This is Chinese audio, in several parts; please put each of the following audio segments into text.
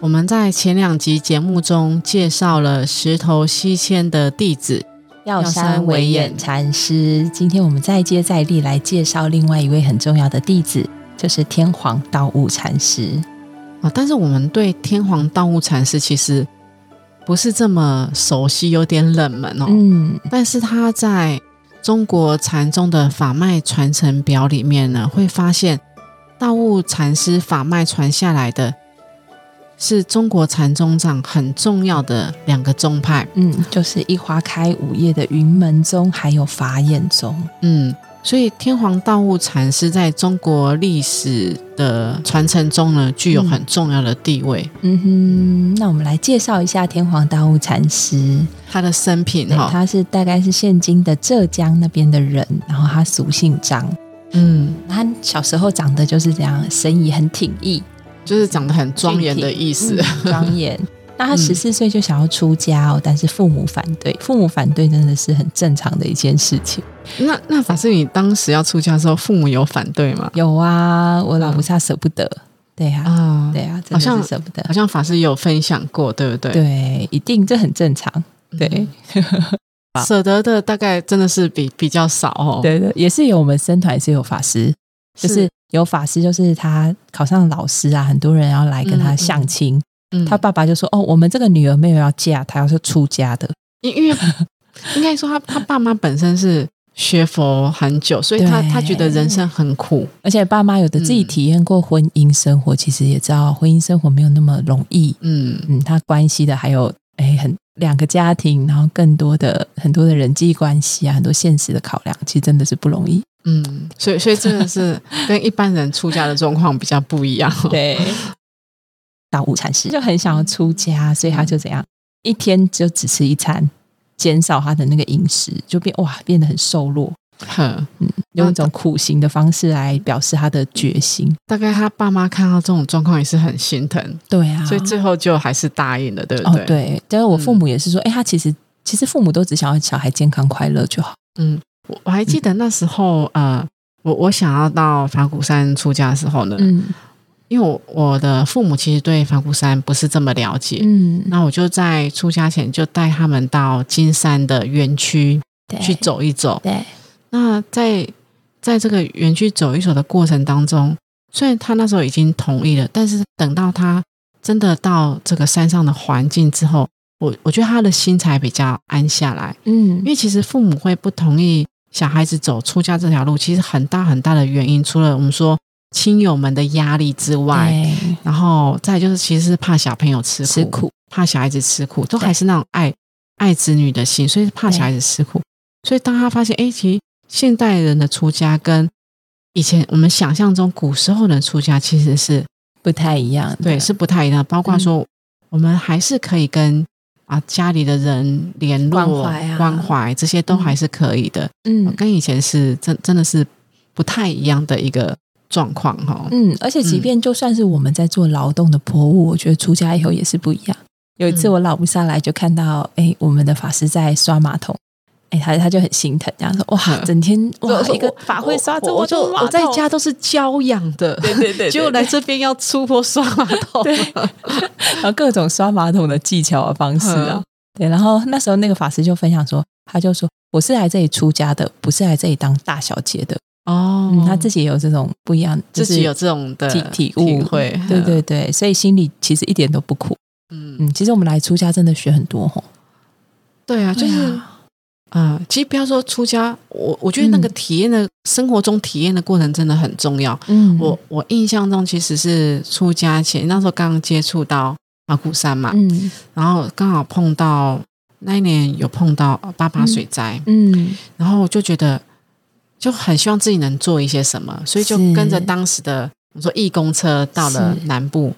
我们在前两集节目中介绍了石头西迁的弟子药山惟演禅师，今天我们再接再厉来介绍另外一位很重要的弟子，就是天皇道悟禅师啊。但是我们对天皇道悟禅师其实不是这么熟悉，有点冷门哦。嗯，但是他在中国禅宗的法脉传承表里面呢，会发现道悟禅师法脉传下来的。是中国禅宗上很重要的两个宗派，嗯，就是一花开五叶的云门宗，还有法眼宗，嗯，所以天皇道悟禅师在中国历史的传承中呢，具有很重要的地位。嗯哼，那我们来介绍一下天皇道悟禅师。他的生平哈，他是大概是现今的浙江那边的人，然后他俗姓张，嗯，他小时候长得就是这样，身仪很挺毅。就是长得很庄严的意思，庄严。那他十四岁就想要出家哦，但是父母反对。父母反对真的是很正常的一件事情。那那法师，你当时要出家的时候，父母有反对吗？有啊，我老菩萨舍不得。对呀，啊，对呀，好像舍不得。好像法师有分享过，对不对？对，一定这很正常。对，舍得的大概真的是比比较少哦。对对，也是有我们僧团是有法师，就是。有法师，就是他考上老师啊，很多人要来跟他相亲。他爸爸就说：“哦，我们这个女儿没有要嫁，她要是出家的。因因为 应该说，他他爸妈本身是学佛很久，所以他他觉得人生很苦，而且爸妈有的自己体验过婚姻生活，其实也知道婚姻生活没有那么容易。嗯嗯，他关系的还有哎，很两个家庭，然后更多的很多的人际关系啊，很多现实的考量，其实真的是不容易。”嗯，所以所以真的是跟一般人出家的状况比较不一样。对，到午禅师就很想要出家，所以他就怎样，一天就只吃一餐，减少他的那个饮食，就变哇，变得很瘦弱。哼，嗯，用一种苦行的方式来表示他的决心。大概他爸妈看到这种状况也是很心疼。对啊，所以最后就还是答应了，对不对？对，但是我父母也是说，哎，他其实其实父母都只想要小孩健康快乐就好。嗯。我我还记得那时候，呃，我我想要到法鼓山出家的时候呢，嗯，因为我我的父母其实对法鼓山不是这么了解，嗯，那我就在出家前就带他们到金山的园区去走一走，对，那在在这个园区走一走的过程当中，虽然他那时候已经同意了，但是等到他真的到这个山上的环境之后，我我觉得他的心才比较安下来，嗯，因为其实父母会不同意。小孩子走出家这条路，其实很大很大的原因，除了我们说亲友们的压力之外，然后再就是其实是怕小朋友吃吃苦，怕小孩子吃苦，都还是那种爱爱子女的心，所以怕小孩子吃苦。所以当他发现，哎，其实现代人的出家跟以前我们想象中古时候的出家其实是不太一样，对，是不太一样。包括说，我们还是可以跟。啊，家里的人联络、关怀这些都还是可以的。嗯，跟以前是真真的是不太一样的一个状况哈。嗯，而且即便就算是我们在做劳动的婆务，我觉得出家以后也是不一样。有一次我老不下来，就看到哎，我们的法师在刷马桶。哎，他他就很心疼，这样说哇，整天哇一个法会刷这么多我在家都是教养的，对对对，结果来这边要出坡刷马桶，对，然后各种刷马桶的技巧啊方式啊，对，然后那时候那个法师就分享说，他就说我是来这里出家的，不是来这里当大小姐的哦，他自己也有这种不一样，自己有这种的体体悟，会，对对对，所以心里其实一点都不苦，嗯。嗯，其实我们来出家真的学很多吼，对啊，就是。啊，其实不要说出家，我我觉得那个体验的生活中体验的过程真的很重要。嗯，我我印象中其实是出家前那时候刚刚接触到马古山嘛，嗯，然后刚好碰到那一年有碰到八八水灾，嗯，然后我就觉得就很希望自己能做一些什么，所以就跟着当时的我说义工车到了南部，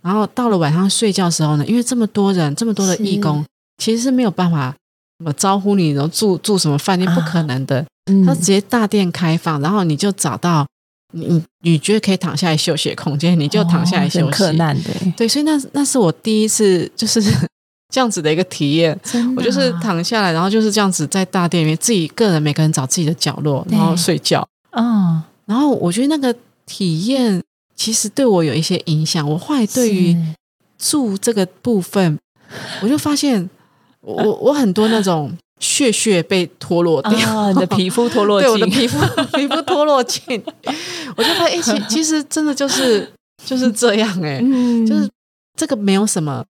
然后到了晚上睡觉的时候呢，因为这么多人，这么多的义工，其实是没有办法什么招呼你，然后住住什么饭店，不可能的。他直接大店开放，然后你就找到你你觉得可以躺下来休息的空间，你就躺下来休息。难的，对，所以那那是我第一次就是 这样子的一个体验。我就是躺下来，然后就是这样子在大店里面，自己个人每个人找自己的角落，然后睡觉。嗯，然后我觉得那个体验其实对我有一些影响。我后来对于住这个部分，我就发现我我很多那种。血血被脱落掉，你的皮肤脱落，对我的皮肤 皮肤脱落尽，我就发现，哎，其其实真的就是就是这样，哎，就是这个没有什么。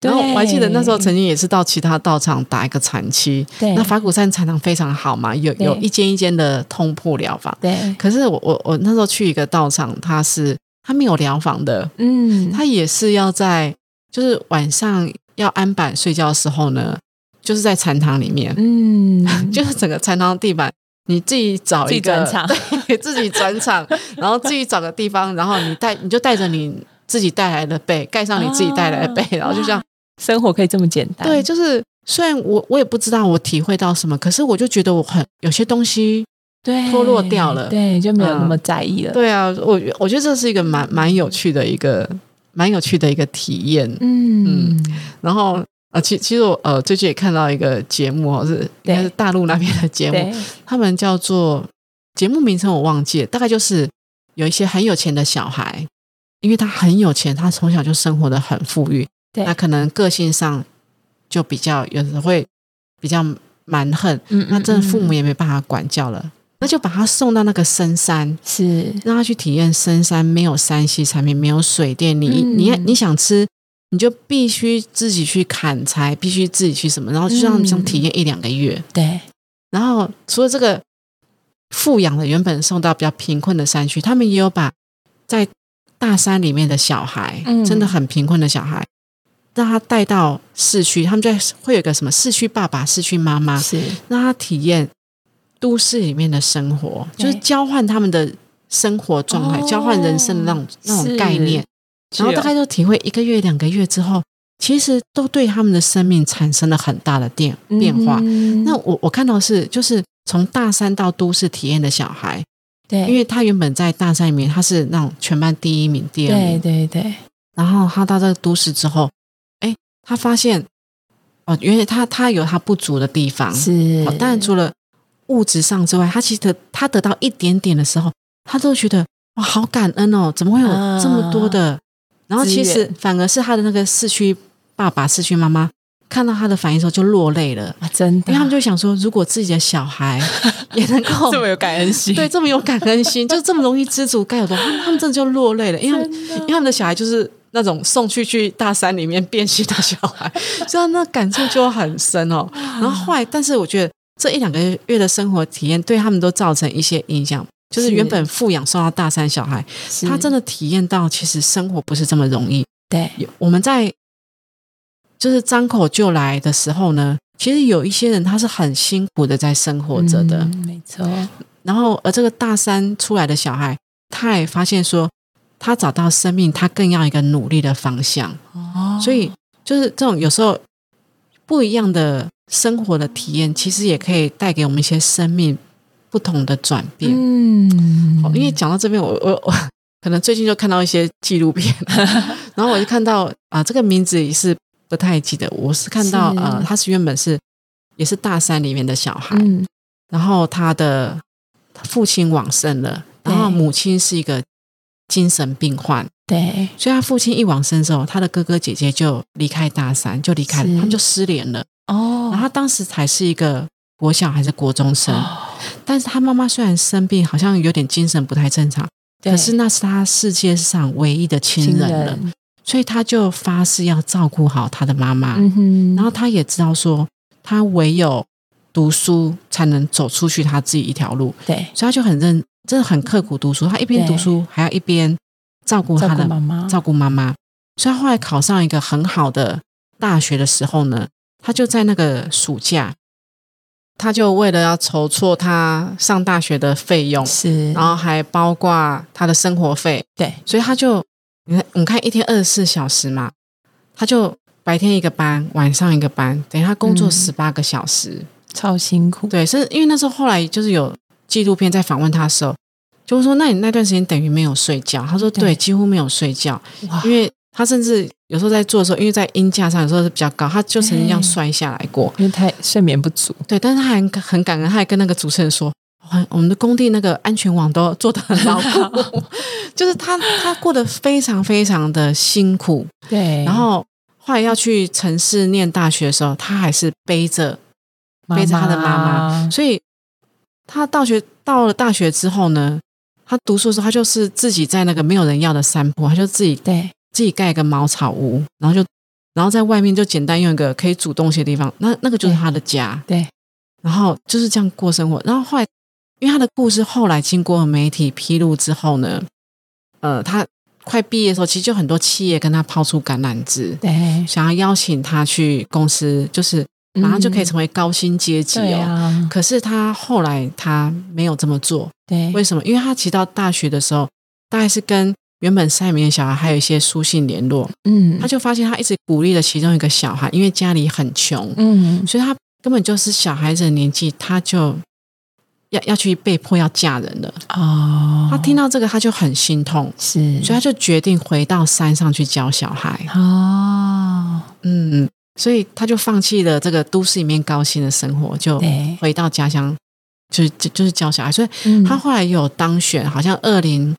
然后我还记得那时候曾经也是到其他道场打一个产期，那法鼓山禅堂非常好嘛，有有一间一间的通铺疗法，对。可是我我我那时候去一个道场，它是它没有疗房的，嗯，它也是要在就是晚上要安板睡觉的时候呢。就是在禅堂里面，嗯，就是整个禅堂地板，你自己找一个，对，自己转场，然后自己找个地方，然后你带，你就带着你自己带来的被，盖上你自己带来的被，然后就这样生活可以这么简单。对，就是虽然我我也不知道我体会到什么，可是我就觉得我很有些东西对脱落掉了，对，就没有那么在意了。对啊，我我觉得这是一个蛮蛮有趣的一个蛮有趣的一个体验。嗯。嗯，然后。啊，其其实我呃最近也看到一个节目哦，是应该是大陆那边的节目，他们叫做节目名称我忘记了，大概就是有一些很有钱的小孩，因为他很有钱，他从小就生活的很富裕，那可能个性上就比较有时会比较蛮横，那真的父母也没办法管教了，那就把他送到那个深山，是让他去体验深山没有山西产品，没有水电，你你你想吃。你就必须自己去砍柴，必须自己去什么，然后就让想体验一两个月。对，然后除了这个富养的，原本送到比较贫困的山区，他们也有把在大山里面的小孩，真的很贫困的小孩，让他带到市区，他们在会有个什么市区爸爸、市区妈妈，是让他体验都市里面的生活，就是交换他们的生活状态，交换人生的那种那种概念。然后大概就体会一个月、两个月之后，其实都对他们的生命产生了很大的变变化。那我我看到是，就是从大三到都市体验的小孩，对，因为他原本在大山里面，他是那种全班第一名、第二名，对对对。然后他到这个都市之后，哎，他发现哦，原来他他有他不足的地方，是。当然除了物质上之外，他其实他得到一点点的时候，他都觉得哇，好感恩哦，怎么会有这么多的。然后其实反而是他的那个逝去爸爸、逝去妈妈看到他的反应时候就落泪了啊！真的，因为他们就想说，如果自己的小孩 也能够这么有感恩心，对，这么有感恩心，就这么容易知足，该有多他们他们真的就落泪了，因为因为他们的小孩就是那种送去去大山里面变心的小孩，所以那感触就很深哦。然后后来，但是我觉得这一两个月的生活体验对他们都造成一些影响。就是原本富养送到大山小孩，他真的体验到其实生活不是这么容易。对，我们在就是张口就来的时候呢，其实有一些人他是很辛苦的在生活着的，没错。然后而这个大山出来的小孩，他也发现说，他找到生命，他更要一个努力的方向。哦，所以就是这种有时候不一样的生活的体验，其实也可以带给我们一些生命。不同的转变，嗯，因为讲到这边，我我我 可能最近就看到一些纪录片，然后我就看到啊，这个名字也是不太记得。我是看到呃，他是原本是也是大山里面的小孩，然后他的父亲往生了，然后母亲是一个精神病患，对，所以他父亲一往生之后，他的哥哥姐姐就离开大山，就离开，他们就失联了。哦，然后他当时才是一个。国小还是国中生，但是他妈妈虽然生病，好像有点精神不太正常，可是那是他世界上唯一的亲人了，所以他就发誓要照顾好他的妈妈。然后他也知道说，他唯有读书才能走出去他自己一条路。对，所以他就很认，真的很刻苦读书。他一边读书，还要一边照顾他的妈妈，照顾妈妈。所以他后来考上一个很好的大学的时候呢，他就在那个暑假。他就为了要筹措他上大学的费用，是，然后还包括他的生活费，对，所以他就你看，我们看一天二十四小时嘛，他就白天一个班，晚上一个班，等于他工作十八个小时，超辛苦。对，是因为那时候后来就是有纪录片在访问他的时候，就是说，那你那段时间等于没有睡觉？他说，对，几乎没有睡觉，因为他甚至有时候在做的时候，因为在音架上有时候是比较高，他就曾经这样摔下来过，因为太睡眠不足。对，但是他还很感恩，他还跟那个主持人说。我们的工地那个安全网都做的很牢固，就是他他过得非常非常的辛苦，对。然后后来要去城市念大学的时候，他还是背着背着他的妈妈，所以他大学到了大学之后呢，他读书的时候，他就是自己在那个没有人要的山坡，他就自己对自己盖一个茅草屋，然后就然后在外面就简单用一个可以煮东西的地方，那那个就是他的家，对。然后就是这样过生活，然后后来。因为他的故事后来经过媒体披露之后呢，呃，他快毕业的时候，其实就很多企业跟他抛出橄榄枝，对，想要邀请他去公司，就是马上就可以成为高薪阶级哦。可是他后来他没有这么做，对，为什么？因为他其实到大学的时候，大概是跟原本山里面的小孩还有一些书信联络，嗯，他就发现他一直鼓励了其中一个小孩，因为家里很穷，嗯，所以他根本就是小孩子的年纪，他就。要要去被迫要嫁人了。哦，他听到这个他就很心痛，是，所以他就决定回到山上去教小孩。哦，嗯，所以他就放弃了这个都市里面高薪的生活，就回到家乡，就是就就是教小孩。所以他后来有当选，好像二零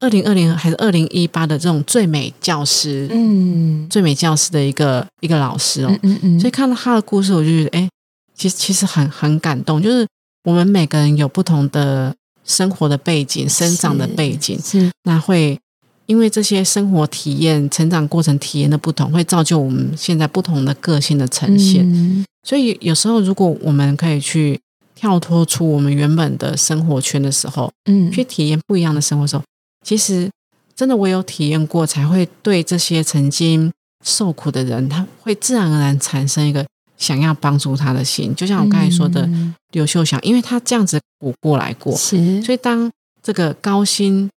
二零二零还是二零一八的这种最美教师，嗯，最美教师的一个一个老师哦，嗯嗯，所以看到他的故事，我就觉得，哎，其实其实很很感动，就是。我们每个人有不同的生活的背景、生长的背景，是那会因为这些生活体验、成长过程体验的不同，会造就我们现在不同的个性的呈现。所以有时候，如果我们可以去跳脱出我们原本的生活圈的时候，嗯，去体验不一样的生活时候，其实真的我有体验过，才会对这些曾经受苦的人，他会自然而然产生一个。想要帮助他的心，就像我刚才说的刘秀祥，因为他这样子苦过来过，是，所以当这个高薪、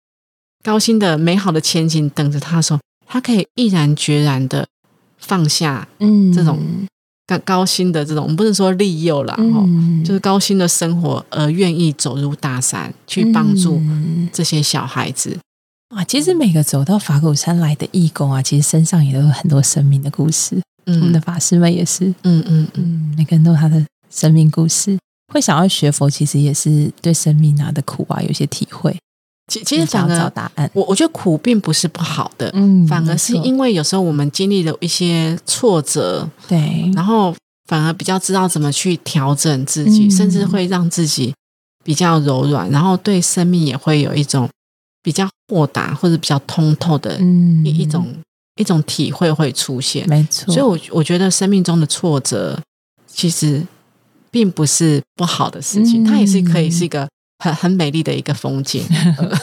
高薪的美好的前景等着他的时候，他可以毅然决然的放下，嗯，这种高高薪的这种，我们不是说利诱了，哈，就是高薪的生活，而愿意走入大山去帮助这些小孩子。啊，其实每个走到法鼓山来的义工啊，其实身上也都有很多生命的故事。我们的法师们也是，嗯嗯嗯，每个人都有他的生命故事。会想要学佛，其实也是对生命啊的苦啊有些体会。其其实想找答案，我我觉得苦并不是不好的，嗯，反而是因为有时候我们经历了一些挫折，对，然后反而比较知道怎么去调整自己，甚至会让自己比较柔软，然后对生命也会有一种比较豁达或者比较通透的一一种。一种体会会出现，没错。所以，我我觉得生命中的挫折其实并不是不好的事情，它也是可以是一个很很美丽的一个风景。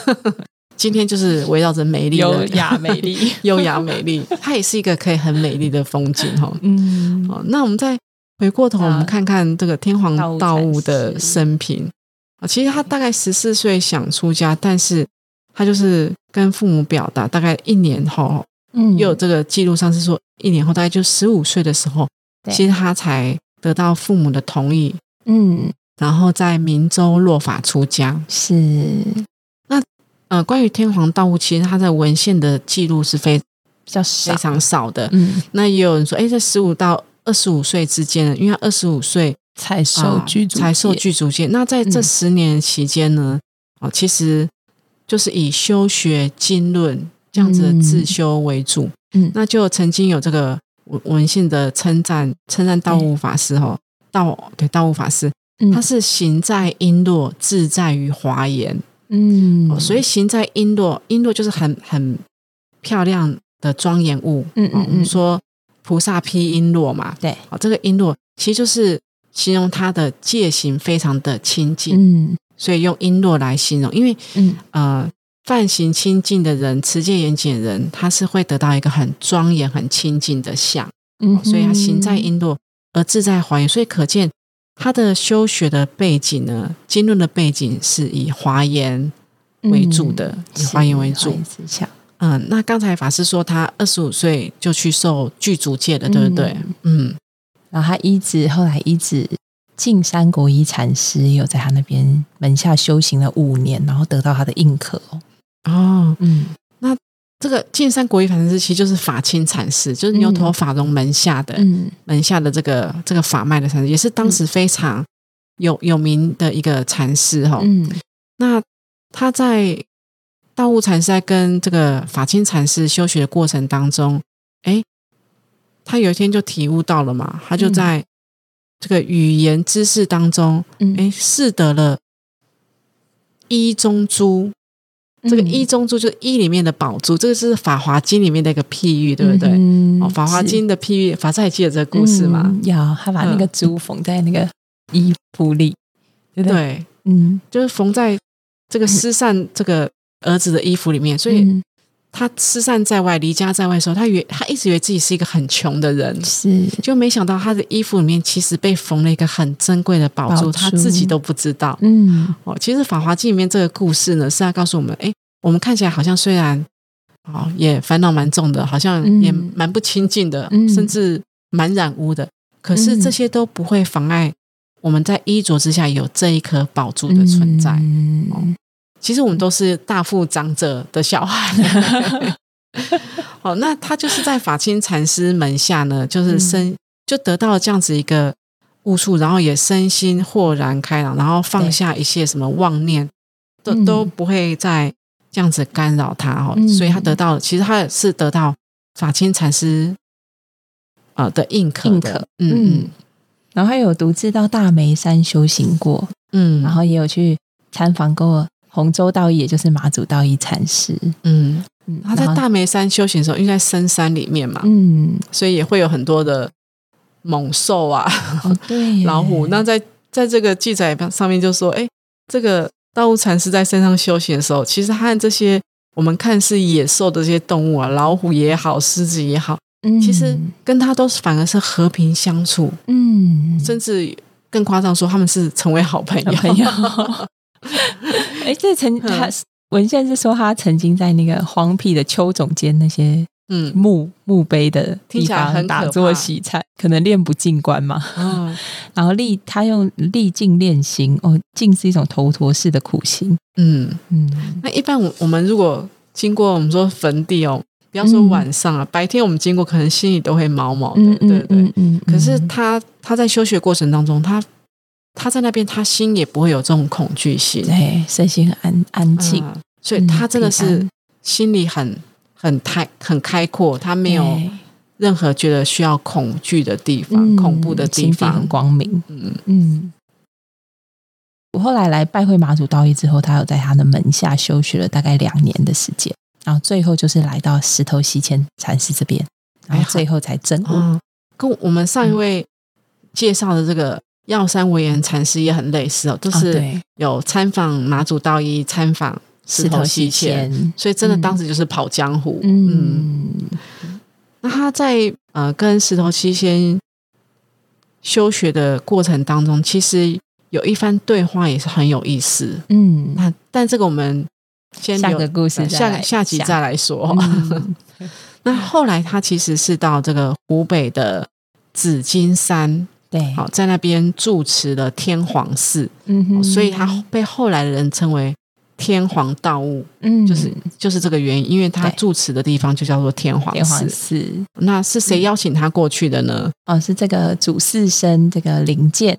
今天就是围绕着美丽、优雅、美丽、优雅、美丽，它也是一个可以很美丽的风景哈。嗯，好，那我们再回过头，我们看看这个天皇道悟的生平啊。其实他大概十四岁想出家，但是他就是跟父母表达，大概一年后。嗯，又有这个记录上是说，一年后大概就十五岁的时候，其实他才得到父母的同意，嗯，然后在明州落法出家。是，那呃，关于天皇道悟，其实他在文献的记录是非比较非常少的。嗯，那也有人说，哎，在十五到二十五岁之间，因为二十五岁才受具才受具足戒。那在这十年期间呢，哦，其实就是以修学经论。这样子的自修为主，嗯，那就曾经有这个文文献的称赞，称赞道悟法师哦，道对道悟法师，他是行在璎珞，自在于华严，嗯，所以行在璎珞，璎珞就是很很漂亮的庄严物，嗯嗯嗯，说菩萨披璎珞嘛，对，哦，这个璎珞其实就是形容他的戒行非常的清净，嗯，所以用璎珞来形容，因为，嗯。呃。犯行清净的人，持戒严谨人，他是会得到一个很庄严、很清净的相。嗯，所以他行在璎珞而自在华严，所以可见他的修学的背景呢，经论的背景是以华严为主的，以华严为主。嗯，那刚才法师说他二十五岁就去受具足戒了，对不对？嗯，然后他一直后来一直进三国一禅师有在他那边门下修行了五年，然后得到他的印可哦。哦，嗯，那这个进山国一禅师其实就是法清禅师，就是牛头法融门下的门下的这个这个法脉的禅师，也是当时非常有有名的一个禅师哈。嗯，那他在。道悟禅师在跟这个法清禅师修学的过程当中，哎，他有一天就体悟到了嘛，他就在这个语言知识当中，哎，识得了一中珠。这个一中珠就是一里面的宝珠，这个是《法华经》里面的一个譬喻，对不对？哦，《法华经》的譬喻，法师还记得这个故事吗？有，他把那个珠缝在那个衣服里，对不对？嗯，就是缝在这个失散这个。儿子的衣服里面，所以他失散在外、离家在外的时候，他以为他一直以为自己是一个很穷的人，是。就没想到他的衣服里面其实被缝了一个很珍贵的宝珠，他自己都不知道。嗯，哦，其实《法华经》里面这个故事呢，是要告诉我们：哎，我们看起来好像虽然哦也烦恼蛮重的，好像也蛮不清净的，甚至蛮染污的，可是这些都不会妨碍我们在衣着之下有这一颗宝珠的存在。哦。其实我们都是大富长者的小孩，哦，那他就是在法清禅师门下呢，就是身就得到了这样子一个悟处，然后也身心豁然开朗，然后放下一些什么妄念，都都不会再这样子干扰他哦，所以他得到，其实他也是得到法清禅师啊的印可的，嗯嗯，然后他有独自到大梅山修行过，嗯，然后也有去参访过。洪州道义，也就是马祖道义禅师，嗯，他在大梅山修行的时候，因为在深山里面嘛，嗯，所以也会有很多的猛兽啊，对，老虎。那在在这个记载上面就说，哎，这个道悟禅师在山上修行的时候，其实和这些我们看似野兽的这些动物啊，老虎也好，狮子也好，嗯，其实跟他都是反而是和平相处，嗯，甚至更夸张说，他们是成为好朋友。哎，这曾他文献是说他曾经在那个荒僻的丘总监那些嗯墓墓碑的地方打坐洗菜，可能练不进关嘛。嗯，然后历他用历尽练心哦，尽是一种头陀式的苦心。嗯嗯，那一般我我们如果经过我们说坟地哦，不要说晚上啊，白天我们经过，可能心里都会毛毛的，对不对？嗯。可是他他在修学过程当中，他。他在那边，他心也不会有这种恐惧心，对，身心很安安静，所以他真的是心里很很开很开阔，他没有任何觉得需要恐惧的地方，恐怖的地方，很光明。嗯嗯。我后来来拜会马祖道义之后，他有在他的门下修学了大概两年的时间，然后最后就是来到石头西迁禅师这边，然后最后才证悟。跟我们上一位介绍的这个。药山文言禅师也很类似哦，就是有参访马祖道一，参访石头西迁，所以真的当时就是跑江湖。嗯，那他在呃跟石头西迁修学的过程当中，其实有一番对话也是很有意思。嗯，那但这个我们先下个故事下下集再来说。那后来他其实是到这个湖北的紫金山。对，好，在那边住持了天皇寺，嗯哼，所以他被后来的人称为天皇道悟，嗯，就是就是这个原因，因为他住持的地方就叫做天皇寺。那是谁邀请他过去的呢？哦，是这个主事生这个灵剑。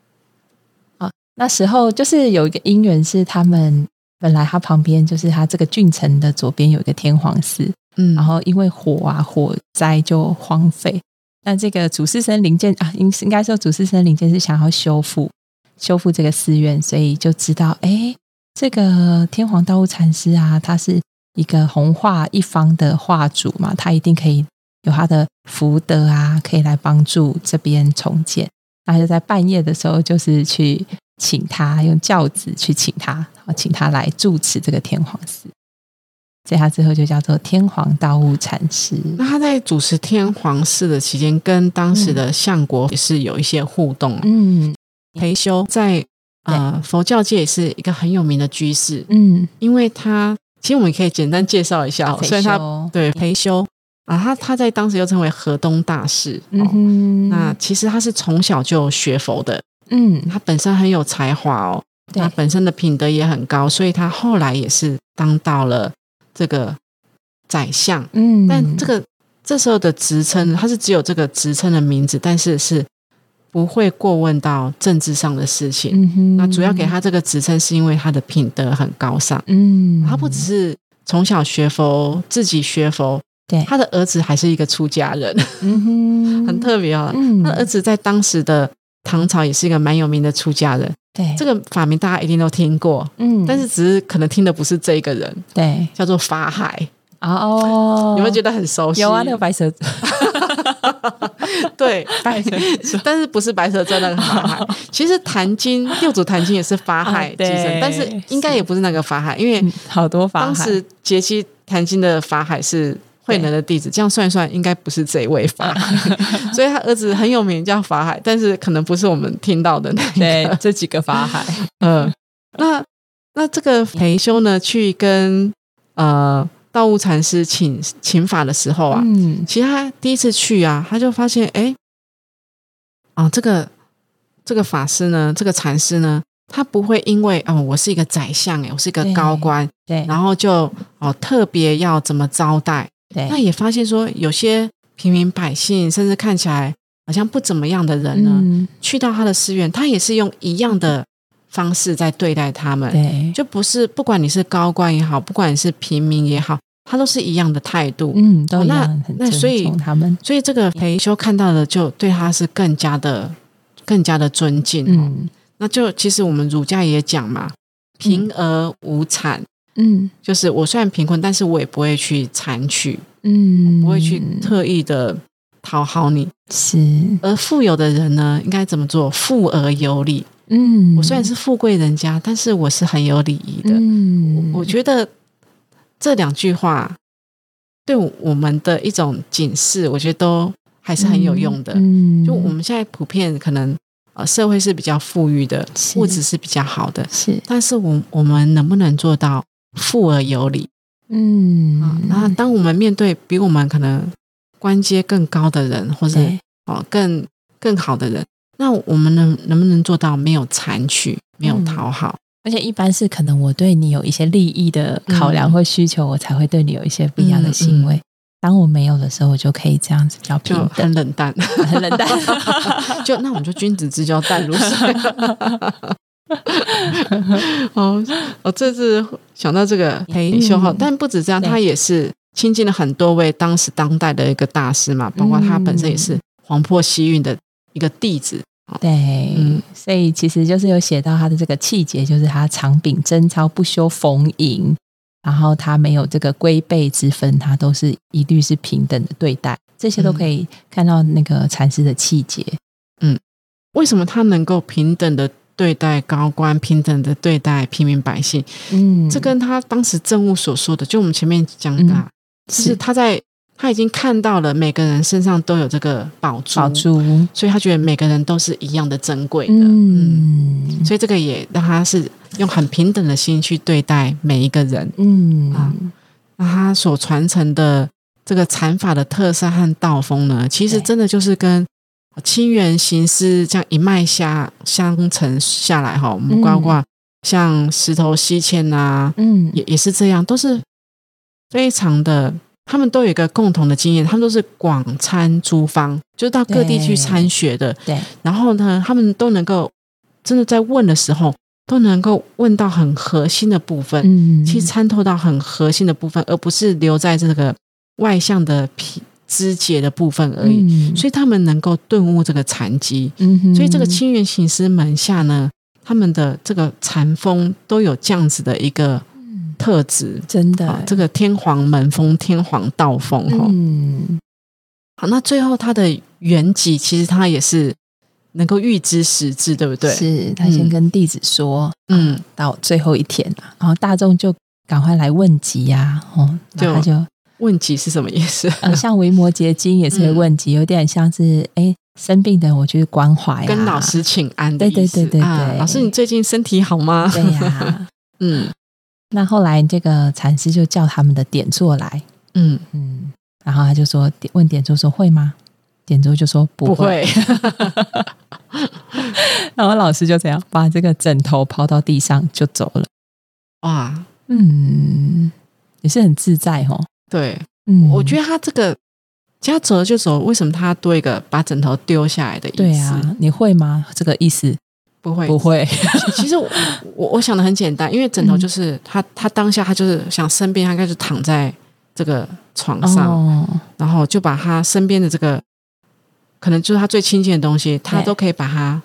啊，那时候就是有一个因缘，是他们本来他旁边就是他这个郡城的左边有一个天皇寺，嗯，然后因为火啊火灾就荒废。那这个主事生灵剑啊，应应该说主事生灵剑是想要修复修复这个寺院，所以就知道，哎，这个天皇道悟禅师啊，他是一个弘化一方的化主嘛，他一定可以有他的福德啊，可以来帮助这边重建。那就在半夜的时候，就是去请他用轿子去请他，请他来住持这个天皇寺。在他之后就叫做天皇道悟禅师。那他在主持天皇寺的期间，跟当时的相国也是有一些互动。嗯，裴修在呃佛教界也是一个很有名的居士。嗯，因为他其实我们可以简单介绍一下，虽然他对裴修啊，他他在当时又称为河东大士。嗯，那其实他是从小就学佛的。嗯，他本身很有才华哦，他本身的品德也很高，所以他后来也是当到了这个宰相。嗯，但这个这时候的职称，他是只有这个职称的名字，但是是不会过问到政治上的事情。那主要给他这个职称，是因为他的品德很高尚。嗯，他不只是从小学佛，自己学佛，对，他的儿子还是一个出家人。很特别哦。嗯，他儿子在当时的。唐朝也是一个蛮有名的出家人，对。这个法名大家一定都听过，嗯，但是只是可能听的不是这一个人，对，叫做法海。哦，有没有觉得很熟悉？有啊，那个白蛇，对，白蛇，但是不是白蛇传那个法海？其实《坛经》六祖坛经也是法海继承，但是应该也不是那个法海，因为好多法海，当时截期坛经的法海是。慧能的弟子，这样算一算，应该不是这一位法海，所以他儿子很有名，叫法海，但是可能不是我们听到的那个这几个法海。嗯，那那这个裴修呢，去跟呃道悟禅师请请法的时候啊，嗯，其实他第一次去啊，他就发现，哎，啊，这个这个法师呢，这个禅师呢，他不会因为哦，我是一个宰相，哎，我是一个高官，对，然后就哦特别要怎么招待。那也发现说，有些平民百姓，甚至看起来好像不怎么样的人呢，去到他的寺院，他也是用一样的方式在对待他们。对，就不是不管你是高官也好，不管你是平民也好，他都是一样的态度。嗯，都一样。那所以他们，所以这个裴修看到的，就对他是更加的、更加的尊敬。嗯，那就其实我们儒家也讲嘛，贫而无谄。嗯，就是我虽然贫困，但是我也不会去残取，嗯，不会去特意的讨好你。是，而富有的人呢，应该怎么做？富而有礼。嗯，我虽然是富贵人家，但是我是很有礼仪的。嗯，我觉得这两句话对我们的一种警示，我觉得都还是很有用的。嗯，就我们现在普遍可能呃社会是比较富裕的，物质是比较好的，是，但是我我们能不能做到？富而有礼，嗯啊，那当我们面对比我们可能官阶更高的人，或者哦更更好的人，那我们能能不能做到没有残取，没有讨好？而且一般是可能我对你有一些利益的考量或需求，我才会对你有一些不一样的行为。当我没有的时候，我就可以这样子比较平等、很冷淡、很冷淡。就那我们就君子之交淡如水。哦，我这次想到这个裴修浩，但不止这样，他也是亲近了很多位当时当代的一个大师嘛，包括他本身也是黄破西运的一个弟子。对，嗯，所以其实就是有写到他的这个气节，就是他长柄贞操，不修逢迎，然后他没有这个龟背之分，他都是一律是平等的对待，这些都可以看到那个禅师的气节。嗯，为什么他能够平等的？对待高官平等的对待平民百姓，嗯，这跟他当时政务所说的，就我们前面讲的，是他在他已经看到了每个人身上都有这个宝珠，宝珠，所以他觉得每个人都是一样的珍贵的，嗯，所以这个也让他是用很平等的心去对待每一个人，嗯。啊，那他所传承的这个禅法的特色和道风呢，其实真的就是跟。清源行思这样一脉下相承下来哈，我们包括像石头西迁呐，嗯，也也是这样，都是非常的，他们都有一个共同的经验，他们都是广参诸方，就是到各地去参学的，对。然后呢，他们都能够真的在问的时候，都能够问到很核心的部分，嗯，去参透到很核心的部分，而不是留在这个外向的皮。肢节的部分而已，所以他们能够顿悟这个禅机。所以这个清源行师门下呢，他们的这个禅风都有这样子的一个特质，真的，这个天皇门风、天皇道风哈。嗯，好，那最后他的原籍其实他也是能够预知实质，对不对？是他先跟弟子说，嗯，到最后一天然后大众就赶快来问疾呀，哦，他就。问疾是什么意思？呃，像维摩诘经也是问疾，有点像是哎生病的我去关怀，跟老师请安的意思。对对对对对，老师你最近身体好吗？对呀，嗯。那后来这个禅师就叫他们的点座来，嗯嗯，然后他就说问点座说会吗？点座就说不会。然后老师就这样把这个枕头抛到地上就走了。哇，嗯，也是很自在哦。对，嗯，我觉得他这个他走了就走，为什么他多一个把枕头丢下来的意思？对啊，你会吗？这个意思不会，不会。其实我我我想的很简单，因为枕头就是他他当下他就是想身边，他应该就躺在这个床上，然后就把他身边的这个可能就是他最亲近的东西，他都可以把它。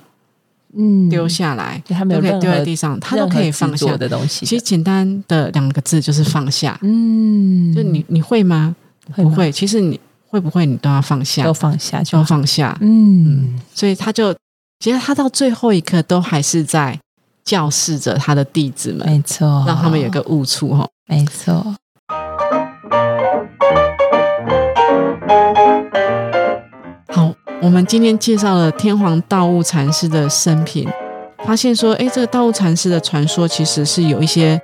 嗯，丢下来，他都可以丢在地上，他都可以放下的东西。其实简单的两个字就是放下。嗯，就你你会吗？不会。其实你会不会，你都要放下，都放下，就放下。嗯，所以他就其实他到最后一刻都还是在教示着他的弟子们，没错，让他们有个悟处哈，没错。们今天介绍了天皇道悟禅师的生平，发现说，哎，这个道悟禅师的传说其实是有一些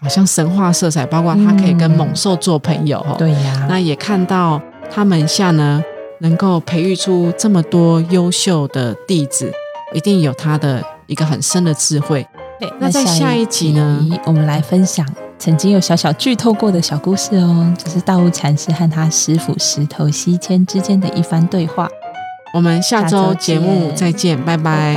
好像神话色彩，包括他可以跟猛兽做朋友，对呀。那也看到他门下呢，能够培育出这么多优秀的弟子，一定有他的一个很深的智慧。对，那在下一集呢，我们来分享曾经有小小剧透过的小故事哦，就是道悟禅师和他师傅石头西迁之间的一番对话。我们下周节目再见拜拜。